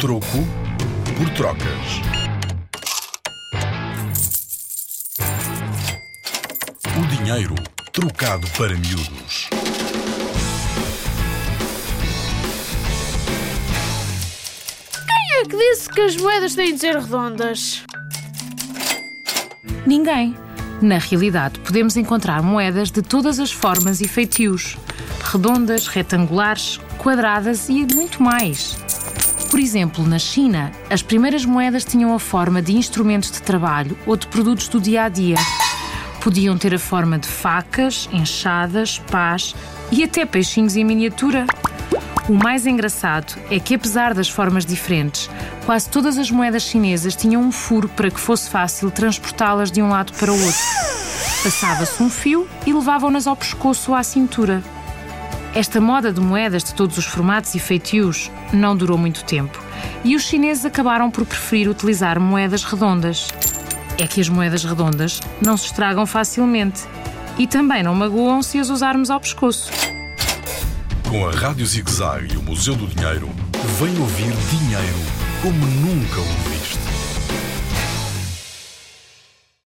Troco por trocas. O dinheiro trocado para miúdos. Quem é que disse que as moedas têm de ser redondas? Ninguém. Na realidade, podemos encontrar moedas de todas as formas e feitios: redondas, retangulares, quadradas e muito mais. Por exemplo, na China, as primeiras moedas tinham a forma de instrumentos de trabalho ou de produtos do dia a dia. Podiam ter a forma de facas, enxadas, pás e até peixinhos em miniatura. O mais engraçado é que, apesar das formas diferentes, quase todas as moedas chinesas tinham um furo para que fosse fácil transportá-las de um lado para o outro. Passava-se um fio e levavam-nas ao pescoço ou à cintura. Esta moda de moedas de todos os formatos e feitios não durou muito tempo e os chineses acabaram por preferir utilizar moedas redondas. É que as moedas redondas não se estragam facilmente e também não magoam se as usarmos ao pescoço. Com a Rádio Zig Zag e o Museu do Dinheiro, vem ouvir dinheiro como nunca ouvi.